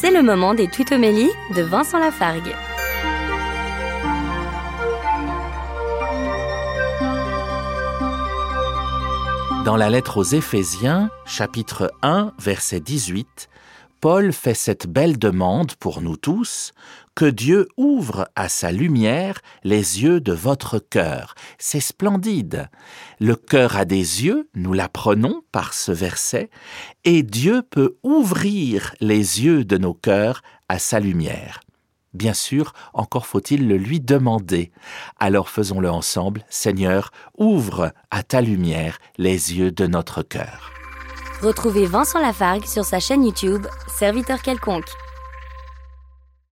C'est le moment des tutomélies de Vincent Lafargue. Dans la lettre aux Éphésiens, chapitre 1, verset 18, Paul fait cette belle demande pour nous tous, que Dieu ouvre à sa lumière les yeux de votre cœur. C'est splendide. Le cœur a des yeux, nous l'apprenons par ce verset, et Dieu peut ouvrir les yeux de nos cœurs à sa lumière. Bien sûr, encore faut-il le lui demander. Alors faisons-le ensemble. Seigneur, ouvre à ta lumière les yeux de notre cœur. Retrouvez Vincent Lafargue sur sa chaîne YouTube, Serviteur quelconque.